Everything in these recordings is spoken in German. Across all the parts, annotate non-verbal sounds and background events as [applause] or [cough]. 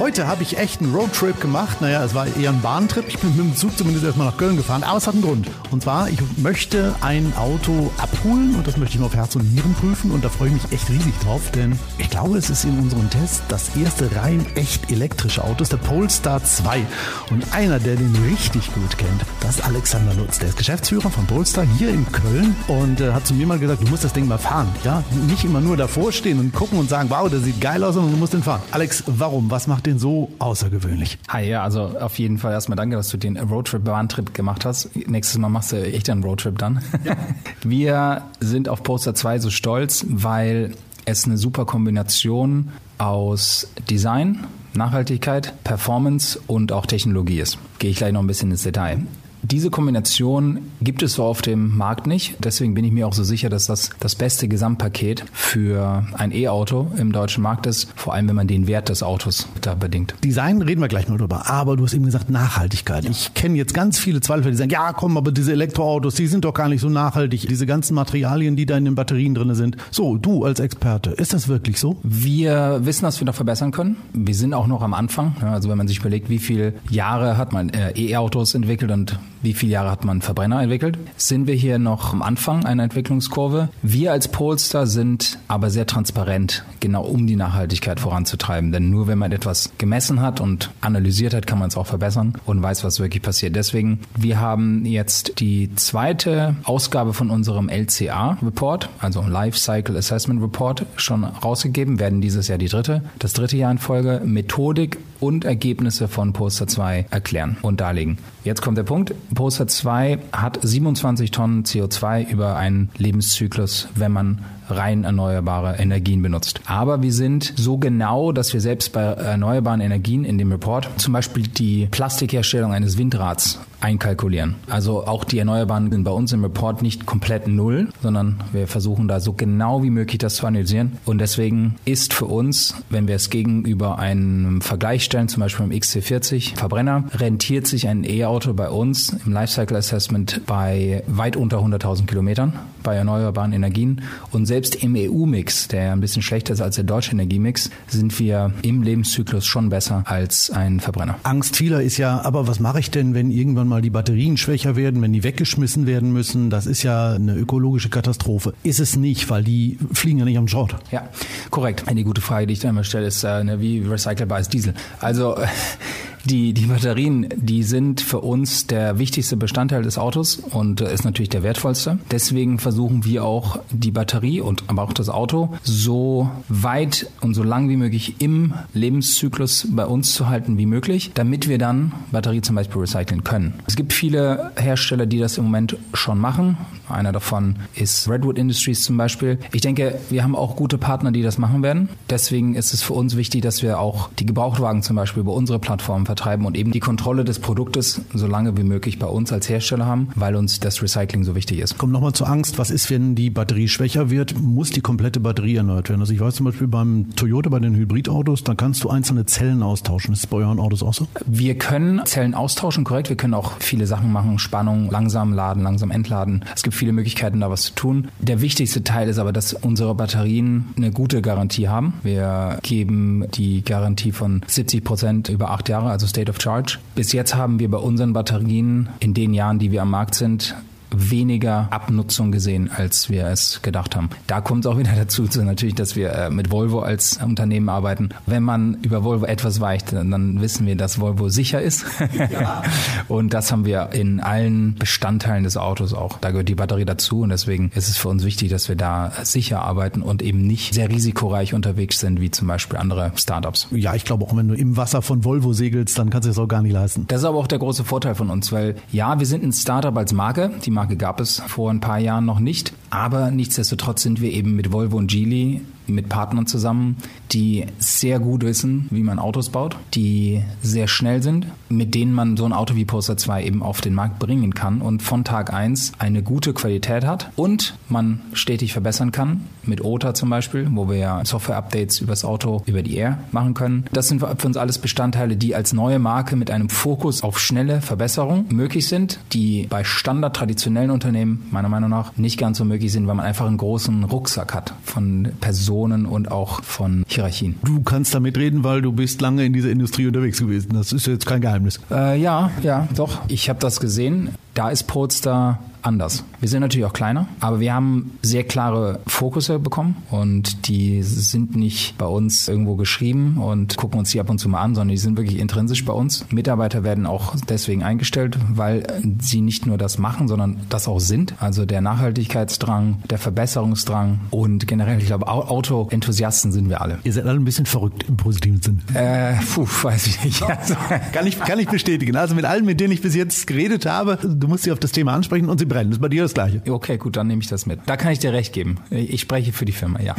Heute habe ich echt einen Roadtrip gemacht. Naja, es war eher ein Bahntrip. Ich bin mit dem Zug zumindest erstmal nach Köln gefahren. Aber es hat einen Grund. Und zwar, ich möchte ein Auto abholen und das möchte ich mal auf Herz und Nieren prüfen. Und da freue ich mich echt riesig drauf, denn ich glaube, es ist in unserem Test das erste rein echt elektrische Auto. Ist der Polestar 2. Und einer, der den richtig gut kennt, das ist Alexander Lutz. Der ist Geschäftsführer von Polestar hier in Köln und äh, hat zu mir mal gesagt, du musst das Ding mal fahren. Ja, nicht immer nur davor stehen und gucken und sagen, wow, der sieht geil aus, sondern du musst den fahren. Alex, warum? Was macht den so außergewöhnlich? Hi, ja, also auf jeden Fall erstmal danke, dass du den Roadtrip, Bahntrip gemacht hast. Nächstes Mal machst du echt einen Roadtrip dann. Ja. [laughs] Wir sind auf Poster 2 so stolz, weil es eine super Kombination aus Design, Nachhaltigkeit, Performance und auch Technologie ist. Gehe ich gleich noch ein bisschen ins Detail. Diese Kombination gibt es so auf dem Markt nicht. Deswegen bin ich mir auch so sicher, dass das das beste Gesamtpaket für ein E-Auto im deutschen Markt ist. Vor allem, wenn man den Wert des Autos da bedingt. Design reden wir gleich mal drüber. Aber du hast eben gesagt Nachhaltigkeit. Ich kenne jetzt ganz viele Zweifel, die sagen, ja komm, aber diese Elektroautos, die sind doch gar nicht so nachhaltig. Diese ganzen Materialien, die da in den Batterien drin sind. So, du als Experte, ist das wirklich so? Wir wissen, dass wir noch verbessern können. Wir sind auch noch am Anfang. Also wenn man sich überlegt, wie viele Jahre hat man äh, E-Autos entwickelt und wie viele Jahre hat man Verbrenner entwickelt? Sind wir hier noch am Anfang einer Entwicklungskurve? Wir als Polestar sind aber sehr transparent, genau um die Nachhaltigkeit voranzutreiben. Denn nur wenn man etwas gemessen hat und analysiert hat, kann man es auch verbessern und weiß, was wirklich passiert. Deswegen, wir haben jetzt die zweite Ausgabe von unserem LCA-Report, also Life Cycle Assessment Report, schon rausgegeben, werden dieses Jahr die dritte, das dritte Jahr in Folge, Methodik und Ergebnisse von Polestar 2 erklären und darlegen. Jetzt kommt der Punkt. Polestar 2 hat 27 Tonnen CO2 über einen Lebenszyklus, wenn man rein erneuerbare Energien benutzt. Aber wir sind so genau, dass wir selbst bei erneuerbaren Energien in dem Report zum Beispiel die Plastikherstellung eines Windrads einkalkulieren. Also auch die Erneuerbaren sind bei uns im Report nicht komplett null, sondern wir versuchen da so genau wie möglich das zu analysieren. Und deswegen ist für uns, wenn wir es gegenüber einem Vergleich stellen, zum Beispiel im XC40 Verbrenner, rentiert sich ein E-Auto bei uns im Lifecycle Assessment bei weit unter 100.000 Kilometern bei erneuerbaren Energien. Und selbst im EU-Mix, der ein bisschen schlechter ist als der deutsche Energiemix, sind wir im Lebenszyklus schon besser als ein Verbrenner. Angst vieler ist ja, aber was mache ich denn, wenn irgendwann mal die Batterien schwächer werden, wenn die weggeschmissen werden müssen? Das ist ja eine ökologische Katastrophe. Ist es nicht, weil die fliegen ja nicht am Schrott. Ja, korrekt. Eine gute Frage, die ich da immer stelle, ist, äh, wie recycelbar ist Diesel? Also [laughs] die, die Batterien, die sind für uns der wichtigste Bestandteil des Autos und ist natürlich der wertvollste. Deswegen versuchen wir auch die Batterie und aber auch das Auto so weit und so lang wie möglich im Lebenszyklus bei uns zu halten wie möglich, damit wir dann Batterie zum Beispiel recyceln können. Es gibt viele Hersteller, die das im Moment schon machen. Einer davon ist Redwood Industries zum Beispiel. Ich denke, wir haben auch gute Partner, die das machen werden. Deswegen ist es für uns wichtig, dass wir auch die Gebrauchtwagen zum Beispiel über unsere Plattform vertreiben und eben die Kontrolle des Produktes so lange wie möglich bei uns als Hersteller haben, weil uns das Recycling so wichtig ist. Komm nochmal zur Angst. Was ist, wenn die Batterie schwächer wird? Muss die komplette Batterie erneuert werden? Also ich weiß zum Beispiel beim Toyota, bei den Hybridautos, da kannst du einzelne Zellen austauschen. Ist das bei euren Autos auch so? Wir können Zellen austauschen, korrekt. Wir können auch viele Sachen machen. Spannung, langsam laden, langsam entladen. Es gibt viele Möglichkeiten, da was zu tun. Der wichtigste Teil ist aber, dass unsere Batterien eine gute Garantie haben. Wir geben die Garantie von 70 Prozent über acht Jahre, also State of Charge. Bis jetzt haben wir bei unseren Batterien in den Jahren, die wir am Markt sind, weniger Abnutzung gesehen, als wir es gedacht haben. Da kommt es auch wieder [laughs] dazu, natürlich, dass wir äh, mit Volvo als Unternehmen arbeiten. Wenn man über Volvo etwas weicht, dann wissen wir, dass Volvo sicher ist. Ja. [laughs] und das haben wir in allen Bestandteilen des Autos auch. Da gehört die Batterie dazu und deswegen ist es für uns wichtig, dass wir da sicher arbeiten und eben nicht sehr risikoreich unterwegs sind, wie zum Beispiel andere Startups. Ja, ich glaube auch, wenn du im Wasser von Volvo segelst, dann kannst du das auch gar nicht leisten. Das ist aber auch der große Vorteil von uns, weil ja, wir sind ein Startup als Marke. Die Marke gab es vor ein paar Jahren noch nicht. Aber nichtsdestotrotz sind wir eben mit Volvo und Geely mit Partnern zusammen, die sehr gut wissen, wie man Autos baut, die sehr schnell sind, mit denen man so ein Auto wie Poster 2 eben auf den Markt bringen kann und von Tag 1 eine gute Qualität hat und man stetig verbessern kann, mit OTA zum Beispiel, wo wir ja Software-Updates übers Auto, über die Air machen können. Das sind für uns alles Bestandteile, die als neue Marke mit einem Fokus auf schnelle Verbesserung möglich sind, die bei Standard traditionellen Unternehmen meiner Meinung nach nicht ganz so möglich Sinn, weil man einfach einen großen Rucksack hat von Personen und auch von Hierarchien. Du kannst damit reden, weil du bist lange in dieser Industrie unterwegs gewesen. Das ist jetzt kein Geheimnis. Äh, ja, ja, doch. Ich habe das gesehen. Da ist Polestar anders. Wir sind natürlich auch kleiner, aber wir haben sehr klare Fokusse bekommen und die sind nicht bei uns irgendwo geschrieben und gucken uns die ab und zu mal an, sondern die sind wirklich intrinsisch bei uns. Mitarbeiter werden auch deswegen eingestellt, weil sie nicht nur das machen, sondern das auch sind. Also der Nachhaltigkeitsdrang, der Verbesserungsdrang und generell, ich glaube, Autoenthusiasten sind wir alle. Ihr seid alle ein bisschen verrückt im positiven Sinn. Äh, puh, weiß ich nicht. Also, [laughs] kann, ich, kann ich bestätigen. Also mit allen, mit denen ich bis jetzt geredet habe, du musst sie auf das Thema ansprechen und sie brennen. Das ist bei dir das Gleiche. Okay, gut, dann nehme ich das mit. Da kann ich dir recht geben. Ich spreche für die Firma, ja.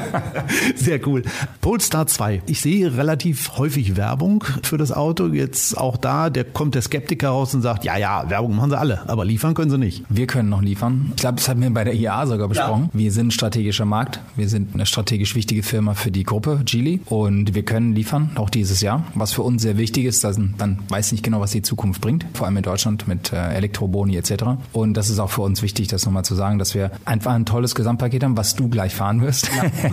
[laughs] Sehr cool. Polestar 2. Ich sehe relativ häufig Werbung für das Auto. Jetzt auch da, der kommt der Skeptiker raus und sagt, ja, ja, Werbung machen sie alle, aber liefern können sie nicht. Wir können noch liefern. Ich glaube, das haben wir bei der IAA sogar besprochen. Ja. Wir sind ein strategischer Markt. Wir sind eine strategisch wichtige Firma für die Gruppe Geely und wir können liefern, auch dieses Jahr. Was für uns sehr wichtig ist, dass man weiß nicht genau, was die Zukunft bringt, vor allem in Deutschland mit äh, Elektroboni etc. Und das ist auch für uns wichtig, das nochmal zu sagen, dass wir einfach ein tolles Gesamtpaket haben, was du gleich fahren wirst. Ja.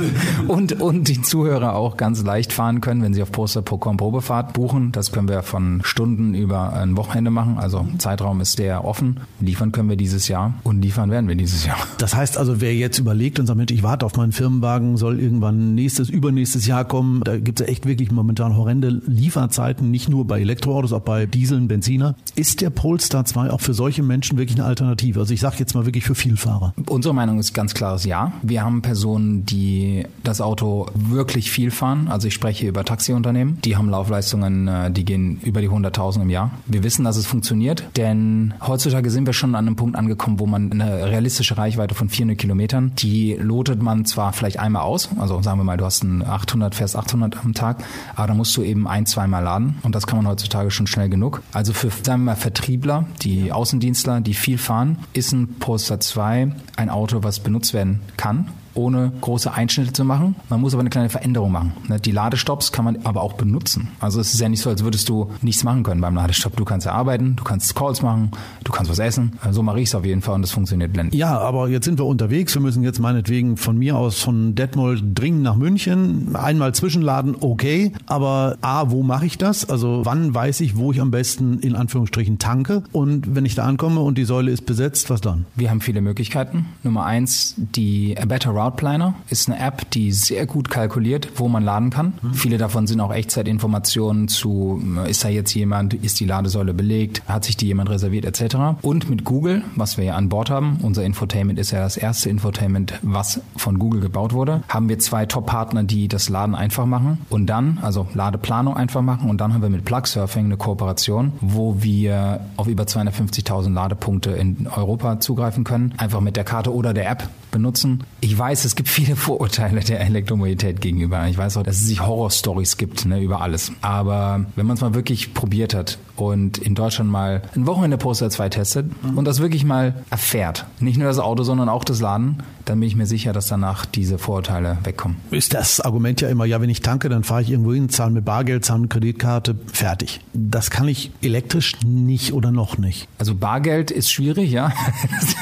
[laughs] und, und die Zuhörer auch ganz leicht fahren können, wenn sie auf Poster.com Probefahrt buchen. Das können wir von Stunden über ein Wochenende machen. Also Zeitraum ist sehr offen. Liefern können wir dieses Jahr und liefern werden wir dieses Jahr. Das heißt also, wer jetzt überlegt und sagt, ich warte auf meinen Firmenwagen, soll irgendwann nächstes, übernächstes Jahr kommen. Da gibt es echt wirklich momentan horrende Lieferzeiten, nicht nur bei Elektroautos, auch bei Dieseln, Benziner. Ist der Polestar 2 auch für solche Menschen wirklich eine Alternative? Also ich sage jetzt mal wirklich für Vielfahrer. Unsere Meinung ist ganz klares Ja. Wir haben Personen, die das Auto wirklich viel fahren. Also ich spreche über Taxiunternehmen. Die haben Laufleistungen, äh, die gehen über die 100.000 im Jahr. Wir wissen, dass es funktioniert, denn heutzutage sind wir schon an einem Punkt angekommen, wo man eine realistische Reichweite von 400 Kilometern, die lotet man zwar vielleicht einmal aus, also sagen wir mal, du hast ein 800, fährst 800 am Tag, aber da musst du eben ein, zweimal laden und das kann man heutzutage schon schnell genug. Also für, sagen wir mal, Vertriebler, die Außendienstler, die viel fahren, ist ein Polestar 2 ein Auto, was benutzt werden kann ohne große Einschnitte zu machen. Man muss aber eine kleine Veränderung machen. Ne, die Ladestops kann man aber auch benutzen. Also es ist ja nicht so, als würdest du nichts machen können beim Ladestopp. Du kannst ja arbeiten, du kannst Calls machen, du kannst was essen. So mache ich es auf jeden Fall und das funktioniert blendend. Ja, aber jetzt sind wir unterwegs. Wir müssen jetzt meinetwegen von mir aus von Detmold dringend nach München. Einmal zwischenladen, okay. Aber A, wo mache ich das? Also wann weiß ich, wo ich am besten in Anführungsstrichen tanke? Und wenn ich da ankomme und die Säule ist besetzt, was dann? Wir haben viele Möglichkeiten. Nummer eins, die A Better Route Planner ist eine App, die sehr gut kalkuliert, wo man laden kann. Mhm. Viele davon sind auch Echtzeitinformationen zu, ist da jetzt jemand, ist die Ladesäule belegt, hat sich die jemand reserviert etc. Und mit Google, was wir ja an Bord haben, unser Infotainment ist ja das erste Infotainment, was von Google gebaut wurde, haben wir zwei Top-Partner, die das Laden einfach machen und dann, also Ladeplanung einfach machen und dann haben wir mit Plugsurfing eine Kooperation, wo wir auf über 250.000 Ladepunkte in Europa zugreifen können, einfach mit der Karte oder der App benutzen. Ich weiß, es gibt viele Vorurteile der Elektromobilität gegenüber. Ich weiß auch, dass es sich Horrorstories gibt ne, über alles. Aber wenn man es mal wirklich probiert hat und in Deutschland mal ein Wochenende Poster 2 testet mhm. und das wirklich mal erfährt, nicht nur das Auto, sondern auch das Laden, dann bin ich mir sicher, dass danach diese Vorurteile wegkommen. Ist das Argument ja immer, ja, wenn ich tanke, dann fahre ich irgendwo hin, zahle mit Bargeld, zahle mit Kreditkarte, fertig. Das kann ich elektrisch nicht oder noch nicht. Also Bargeld ist schwierig, ja.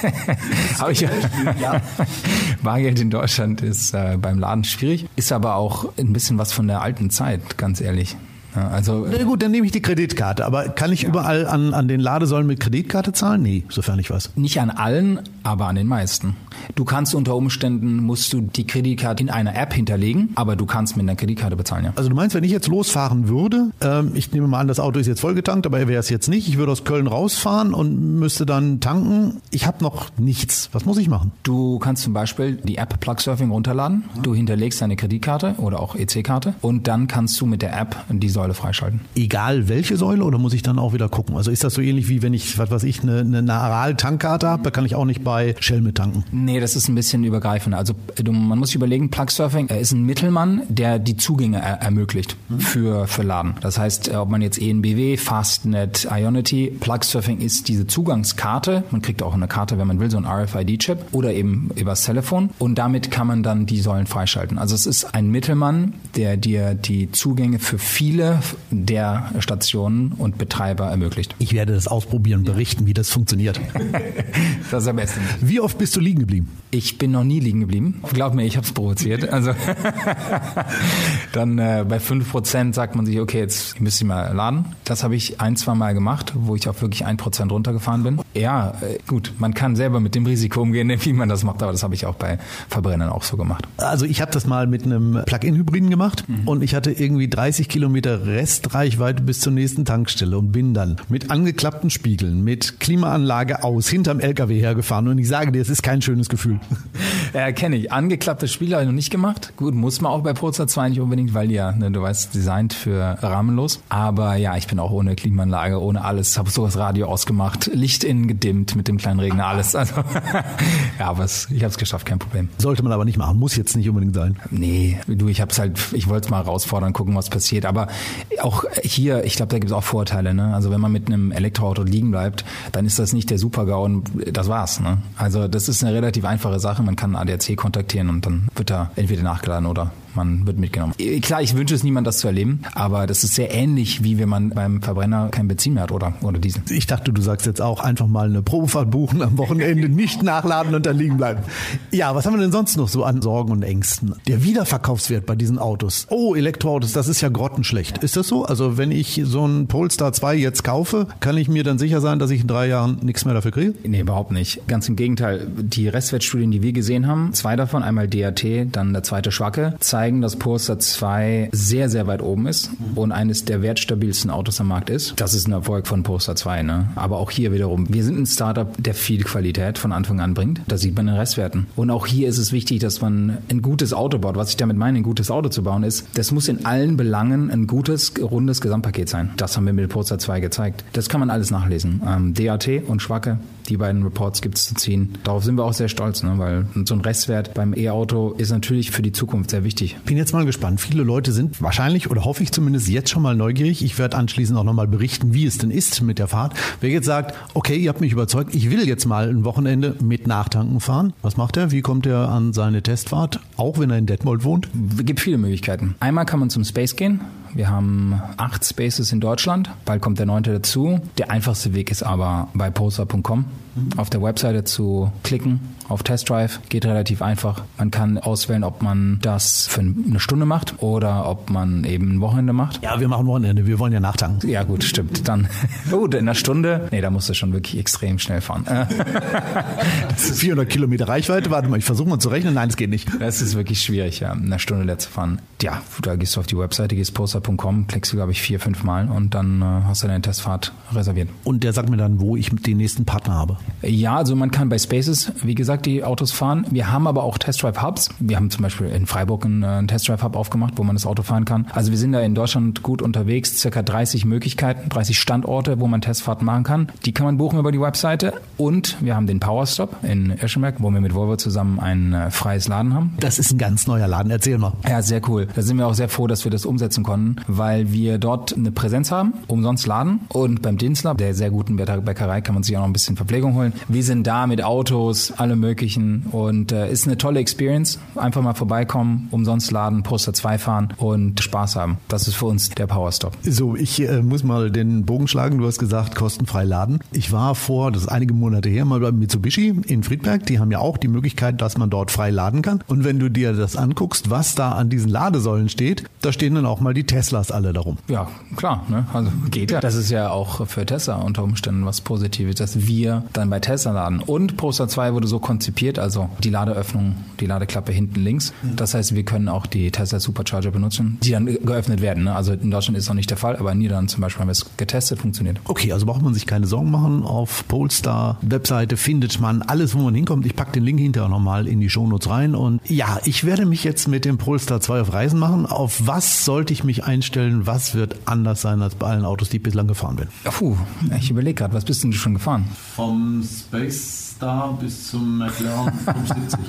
[laughs] Aber ich, ja. Bargeld in Deutschland ist äh, beim Laden schwierig, ist aber auch ein bisschen was von der alten Zeit, ganz ehrlich. Ja, also, Na gut, dann nehme ich die Kreditkarte. Aber kann ich ja. überall an, an den Ladesäulen mit Kreditkarte zahlen? Nee, sofern ich weiß. Nicht an allen, aber an den meisten. Du kannst unter Umständen, musst du die Kreditkarte in einer App hinterlegen, aber du kannst mit einer Kreditkarte bezahlen, ja. Also du meinst, wenn ich jetzt losfahren würde, ähm, ich nehme mal an, das Auto ist jetzt vollgetankt, aber er wäre es jetzt nicht. Ich würde aus Köln rausfahren und müsste dann tanken. Ich habe noch nichts. Was muss ich machen? Du kannst zum Beispiel die App Plugsurfing runterladen. Du hinterlegst deine Kreditkarte oder auch EC-Karte und dann kannst du mit der App die Säule Säule freischalten. Egal welche Säule oder muss ich dann auch wieder gucken? Also ist das so ähnlich wie wenn ich, was weiß ich, eine, eine Aral-Tankkarte habe, da kann ich auch nicht bei Shell mit tanken? Nee, das ist ein bisschen übergreifender. Also du, man muss sich überlegen, Plugsurfing ist ein Mittelmann, der die Zugänge er ermöglicht mhm. für, für Laden. Das heißt, ob man jetzt ENBW, Fastnet, Ionity, Plugsurfing ist diese Zugangskarte. Man kriegt auch eine Karte, wenn man will, so ein RFID-Chip oder eben übers Telefon und damit kann man dann die Säulen freischalten. Also es ist ein Mittelmann, der dir die Zugänge für viele der Stationen und Betreiber ermöglicht. Ich werde das ausprobieren und berichten, wie das funktioniert. [laughs] das ist am besten. Wie oft bist du liegen geblieben? Ich bin noch nie liegen geblieben. Glaub mir, ich habe es provoziert. Also [laughs] dann äh, bei 5% sagt man sich, okay, jetzt müsst ihr mal laden. Das habe ich ein, zwei Mal gemacht, wo ich auf wirklich 1% runtergefahren bin. Ja, äh, gut, man kann selber mit dem Risiko umgehen, [laughs] wie man das macht, aber das habe ich auch bei Verbrennern auch so gemacht. Also ich habe das mal mit einem Plug-in-Hybriden gemacht mhm. und ich hatte irgendwie 30 Kilometer Restreichweite bis zur nächsten Tankstelle und bin dann mit angeklappten Spiegeln, mit Klimaanlage aus, hinterm LKW hergefahren und ich sage dir, es ist kein schönes Gefühl. [laughs] Ja, kenne ich. Angeklappte Spiegel habe ich noch nicht gemacht. Gut, muss man auch bei Polestar 2 nicht unbedingt, weil ja, ne, du weißt, designt für rahmenlos. Aber ja, ich bin auch ohne Klimaanlage, ohne alles, habe sogar das Radio ausgemacht, Licht innen gedimmt mit dem kleinen Regner, alles. Also [laughs] ja, aber es, ich habe es geschafft, kein Problem. Sollte man aber nicht machen, muss jetzt nicht unbedingt sein. Nee, du, ich habe es halt, ich wollte es mal herausfordern, gucken, was passiert. Aber auch hier, ich glaube, da gibt es auch Vorteile. Ne? Also wenn man mit einem Elektroauto liegen bleibt, dann ist das nicht der Super-GAU und das war's. Ne? Also das ist eine relativ einfache Sache. Man kann ADAC kontaktieren und dann wird er entweder nachgeladen oder man wird mitgenommen. Äh, klar, ich wünsche es niemand, das zu erleben, aber das ist sehr ähnlich, wie wenn man beim Verbrenner kein Benzin mehr hat oder, oder Diesel. Ich dachte, du sagst jetzt auch einfach mal eine Probefahrt buchen am Wochenende, [laughs] nicht nachladen und dann liegen bleiben. Ja, was haben wir denn sonst noch so an Sorgen und Ängsten? Der Wiederverkaufswert bei diesen Autos. Oh, Elektroautos, das ist ja grottenschlecht. Ist das so? Also wenn ich so einen Polestar 2 jetzt kaufe, kann ich mir dann sicher sein, dass ich in drei Jahren nichts mehr dafür kriege? Nee, überhaupt nicht. Ganz im Gegenteil. Die Restwertstudien, die wir gesehen haben, zwei davon, einmal DAT, dann der zweite Schwacke, zeigen, zeigen, dass Polestar 2 sehr, sehr weit oben ist und eines der wertstabilsten Autos am Markt ist. Das ist ein Erfolg von Polestar 2. Ne? Aber auch hier wiederum, wir sind ein Startup, der viel Qualität von Anfang an bringt. Da sieht man in Restwerten. Und auch hier ist es wichtig, dass man ein gutes Auto baut. Was ich damit meine, ein gutes Auto zu bauen, ist, das muss in allen Belangen ein gutes, rundes Gesamtpaket sein. Das haben wir mit Polestar 2 gezeigt. Das kann man alles nachlesen. Ähm, DAT und Schwacke, die beiden Reports gibt es zu ziehen. Darauf sind wir auch sehr stolz, ne? weil so ein Restwert beim E-Auto ist natürlich für die Zukunft sehr wichtig. Bin jetzt mal gespannt. Viele Leute sind wahrscheinlich oder hoffe ich zumindest jetzt schon mal neugierig. Ich werde anschließend auch nochmal berichten, wie es denn ist mit der Fahrt. Wer jetzt sagt, okay, ihr habt mich überzeugt, ich will jetzt mal ein Wochenende mit Nachtanken fahren. Was macht er? Wie kommt er an seine Testfahrt? Auch wenn er in Detmold wohnt? Es gibt viele Möglichkeiten. Einmal kann man zum Space gehen. Wir haben acht Spaces in Deutschland. Bald kommt der neunte dazu. Der einfachste Weg ist aber bei poster.com auf der Webseite zu klicken auf Test Drive. Geht relativ einfach. Man kann auswählen, ob man das für eine Stunde macht oder ob man eben ein Wochenende macht. Ja, wir machen Wochenende. Wir wollen ja nachtanken. Ja, gut, stimmt. Dann, gut, [laughs] in einer Stunde. Nee, da musst du schon wirklich extrem schnell fahren. [laughs] [laughs] das ist 400 Kilometer Reichweite. Warte mal, ich versuche mal zu rechnen. Nein, das geht nicht. Das ist wirklich schwierig, ja, in einer Stunde leer zu fahren. Ja, da gehst du auf die Webseite, gehst poster.com, klickst du, glaube ich, vier, fünf Mal und dann äh, hast du deine Testfahrt reserviert. Und der sagt mir dann, wo ich den nächsten Partner habe. Ja, also man kann bei Spaces, wie gesagt, die Autos fahren. Wir haben aber auch Test Drive Hubs. Wir haben zum Beispiel in Freiburg einen, äh, einen Test Drive Hub aufgemacht, wo man das Auto fahren kann. Also wir sind da in Deutschland gut unterwegs, circa 30 Möglichkeiten, 30 Standorte, wo man Testfahrten machen kann. Die kann man buchen über die Webseite. Und wir haben den Powerstop in Eschenberg, wo wir mit Volvo zusammen ein äh, freies Laden haben. Das ist ein ganz neuer Laden. Erzähl mal. Ja, sehr cool. Da sind wir auch sehr froh, dass wir das umsetzen konnten, weil wir dort eine Präsenz haben, umsonst laden. Und beim Dinsler, der sehr guten Bäckerei, kann man sich auch noch ein bisschen Verpflegung holen. Wir sind da mit Autos, alle möglichen und äh, ist eine tolle Experience. Einfach mal vorbeikommen, umsonst laden, Poster 2 fahren und Spaß haben. Das ist für uns der Powerstop. So, ich äh, muss mal den Bogen schlagen. Du hast gesagt, kostenfrei laden. Ich war vor, das ist einige Monate her, mal bei Mitsubishi in Friedberg. Die haben ja auch die Möglichkeit, dass man dort frei laden kann. Und wenn du dir das anguckst, was da an diesen Ladesäulen steht, da stehen dann auch mal die Teslas alle darum. Ja, klar. Ne? Also geht ja. Das ist ja auch für Tesla unter Umständen was Positives, dass wir dann bei Tesla laden. Und Poster 2 wurde so konzipiert, also die Ladeöffnung, die Ladeklappe hinten links. Das heißt, wir können auch die Tesla Supercharger benutzen, die dann geöffnet werden. Ne? Also in Deutschland ist noch nicht der Fall, aber in Niederlanden zum Beispiel haben wir es getestet, funktioniert. Okay, also braucht man sich keine Sorgen machen. Auf Polestar Webseite findet man alles, wo man hinkommt. Ich packe den Link hinterher nochmal in die Shownotes rein. Und ja, ich werde mich jetzt mit dem Polestar 2 auf Reisen machen. Auf was sollte ich mich einstellen? Was wird anders sein als bei allen Autos, die ich bislang gefahren bin? Puh, ich überlege gerade, was bist denn du schon gefahren? Vom Space Star bis zum McLaren [laughs] 75.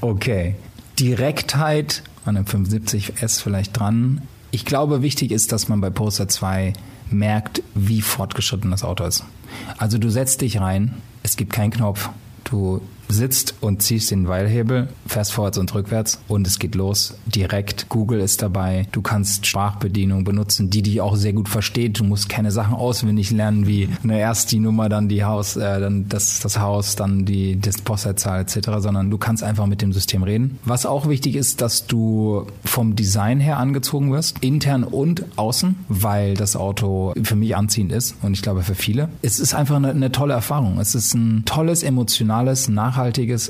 okay. Direktheit an einem 75S vielleicht dran. Ich glaube, wichtig ist, dass man bei Poster 2 merkt, wie fortgeschritten das Auto ist. Also du setzt dich rein, es gibt keinen Knopf, du sitzt und ziehst den Weilhebel, fährst vorwärts und rückwärts und es geht los. Direkt. Google ist dabei. Du kannst Sprachbedienung benutzen, die dich auch sehr gut versteht. Du musst keine Sachen auswendig lernen, wie ne, erst die Nummer, dann die Haus, äh, dann das, das Haus, dann die das Postleitzahl etc., sondern du kannst einfach mit dem System reden. Was auch wichtig ist, dass du vom Design her angezogen wirst, intern und außen, weil das Auto für mich anziehend ist und ich glaube für viele. Es ist einfach eine, eine tolle Erfahrung. Es ist ein tolles, emotionales, nachhaltiges,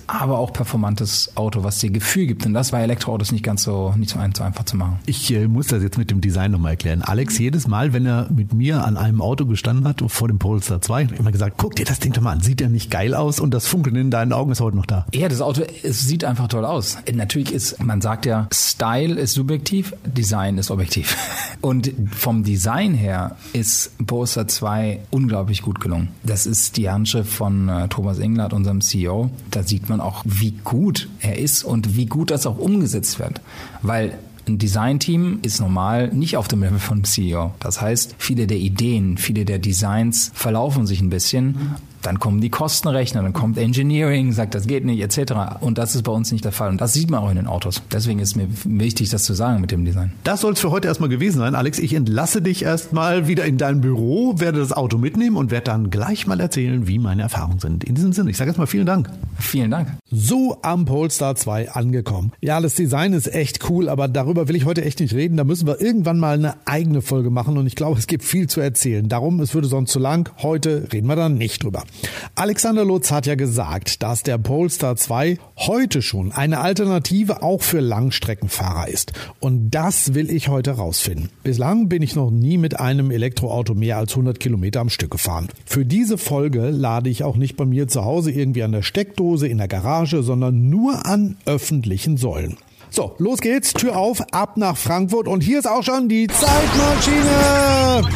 aber auch performantes Auto, was dir Gefühl gibt. Und das bei Elektroautos nicht ganz so, nicht so einfach zu machen. Ich äh, muss das jetzt mit dem Design nochmal erklären. Alex, jedes Mal, wenn er mit mir an einem Auto gestanden hat, vor dem Polestar 2, immer gesagt, guck dir das Ding doch mal an, sieht der nicht geil aus? Und das Funkeln in deinen Augen ist heute noch da. Ja, das Auto, es sieht einfach toll aus. Natürlich ist, man sagt ja, Style ist subjektiv, Design ist objektiv. [laughs] Und vom Design her ist Polestar 2 unglaublich gut gelungen. Das ist die Handschrift von äh, Thomas Englert, unserem CEO. Da sieht man auch, wie gut er ist und wie gut das auch umgesetzt wird. Weil ein Designteam ist normal nicht auf dem Level von CEO. Das heißt, viele der Ideen, viele der Designs verlaufen sich ein bisschen dann kommen die Kostenrechner, dann kommt Engineering, sagt, das geht nicht, etc. Und das ist bei uns nicht der Fall. Und das sieht man auch in den Autos. Deswegen ist mir wichtig, das zu sagen mit dem Design. Das soll es für heute erstmal gewesen sein. Alex, ich entlasse dich erstmal wieder in dein Büro, werde das Auto mitnehmen und werde dann gleich mal erzählen, wie meine Erfahrungen sind. In diesem Sinne, ich sage jetzt mal vielen Dank. Vielen Dank. So am Polestar 2 angekommen. Ja, das Design ist echt cool, aber darüber will ich heute echt nicht reden. Da müssen wir irgendwann mal eine eigene Folge machen und ich glaube, es gibt viel zu erzählen. Darum, es würde sonst zu lang. Heute reden wir da nicht drüber. Alexander Lutz hat ja gesagt, dass der Polestar 2 heute schon eine Alternative auch für Langstreckenfahrer ist. Und das will ich heute rausfinden. Bislang bin ich noch nie mit einem Elektroauto mehr als 100 Kilometer am Stück gefahren. Für diese Folge lade ich auch nicht bei mir zu Hause irgendwie an der Steckdose in der Garage, sondern nur an öffentlichen Säulen. So, los geht's, Tür auf, ab nach Frankfurt und hier ist auch schon die Zeitmaschine.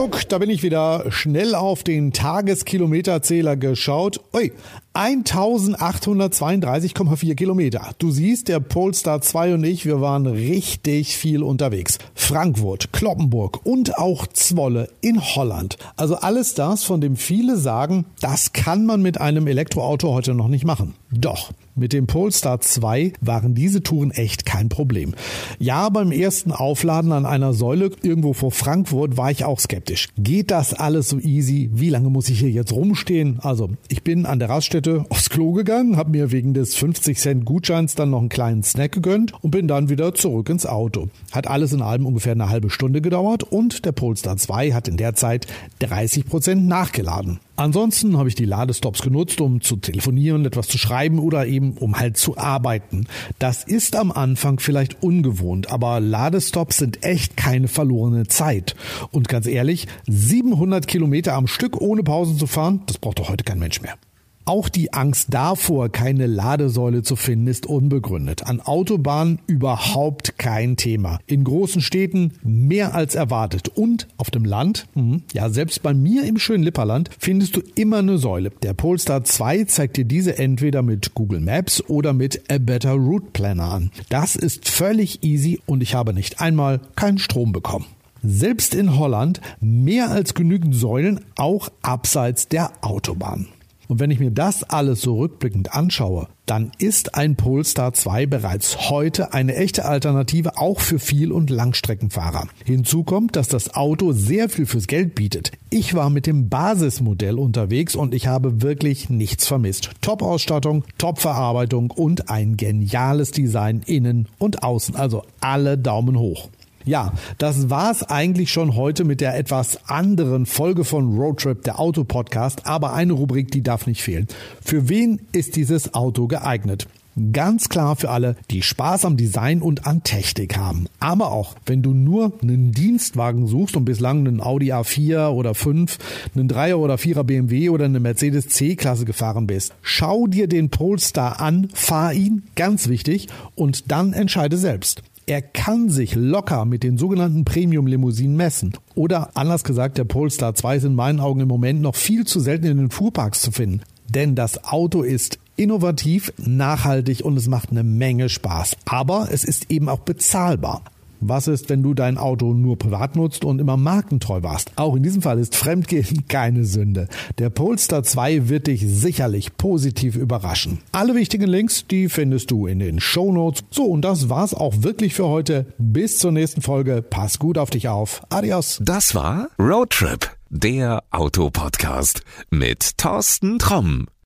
Kuckuck, da bin ich wieder schnell auf den Tageskilometerzähler geschaut. Ui, 1832,4 Kilometer. Du siehst, der Polestar 2 und ich, wir waren richtig viel unterwegs. Frankfurt, Kloppenburg und auch Zwolle in Holland. Also alles das, von dem viele sagen, das kann man mit einem Elektroauto heute noch nicht machen. Doch, mit dem Polestar 2 waren diese Touren echt kein Problem. Ja, beim ersten Aufladen an einer Säule irgendwo vor Frankfurt war ich auch skeptisch. Geht das alles so easy? Wie lange muss ich hier jetzt rumstehen? Also, ich bin an der Raststätte aufs Klo gegangen, habe mir wegen des 50 Cent Gutscheins dann noch einen kleinen Snack gegönnt und bin dann wieder zurück ins Auto. Hat alles in allem ungefähr eine halbe Stunde gedauert und der Polestar 2 hat in der Zeit 30 Prozent nachgeladen. Ansonsten habe ich die Ladestops genutzt, um zu telefonieren, etwas zu schreiben oder eben um halt zu arbeiten. Das ist am Anfang vielleicht ungewohnt, aber Ladestops sind echt keine verlorene Zeit. Und ganz ehrlich, 700 Kilometer am Stück ohne Pausen zu fahren, das braucht doch heute kein Mensch mehr. Auch die Angst davor, keine Ladesäule zu finden, ist unbegründet. An Autobahnen überhaupt kein Thema. In großen Städten mehr als erwartet. Und auf dem Land, hm, ja selbst bei mir im schönen Lipperland, findest du immer eine Säule. Der Polestar 2 zeigt dir diese entweder mit Google Maps oder mit A Better Route Planner an. Das ist völlig easy und ich habe nicht einmal keinen Strom bekommen. Selbst in Holland mehr als genügend Säulen, auch abseits der Autobahn. Und wenn ich mir das alles so rückblickend anschaue, dann ist ein Polestar 2 bereits heute eine echte Alternative auch für Viel- und Langstreckenfahrer. Hinzu kommt, dass das Auto sehr viel fürs Geld bietet. Ich war mit dem Basismodell unterwegs und ich habe wirklich nichts vermisst. Top-Ausstattung, Top-Verarbeitung und ein geniales Design innen und außen. Also alle Daumen hoch. Ja, das war's eigentlich schon heute mit der etwas anderen Folge von Roadtrip, der Autopodcast, aber eine Rubrik, die darf nicht fehlen. Für wen ist dieses Auto geeignet? Ganz klar für alle, die Spaß am Design und an Technik haben. Aber auch, wenn du nur einen Dienstwagen suchst und bislang einen Audi A4 oder 5, einen 3er oder 4er BMW oder eine Mercedes C-Klasse gefahren bist, schau dir den Polestar an, fahr ihn, ganz wichtig, und dann entscheide selbst. Er kann sich locker mit den sogenannten Premium-Limousinen messen. Oder anders gesagt, der Polestar 2 ist in meinen Augen im Moment noch viel zu selten in den Fuhrparks zu finden. Denn das Auto ist innovativ, nachhaltig und es macht eine Menge Spaß. Aber es ist eben auch bezahlbar. Was ist, wenn du dein Auto nur privat nutzt und immer markentreu warst? Auch in diesem Fall ist Fremdgehen [laughs] keine Sünde. Der Polestar 2 wird dich sicherlich positiv überraschen. Alle wichtigen Links, die findest du in den Show Notes. So, und das war's auch wirklich für heute. Bis zur nächsten Folge. Pass gut auf dich auf. Adios. Das war Roadtrip, der Autopodcast mit Thorsten Tromm.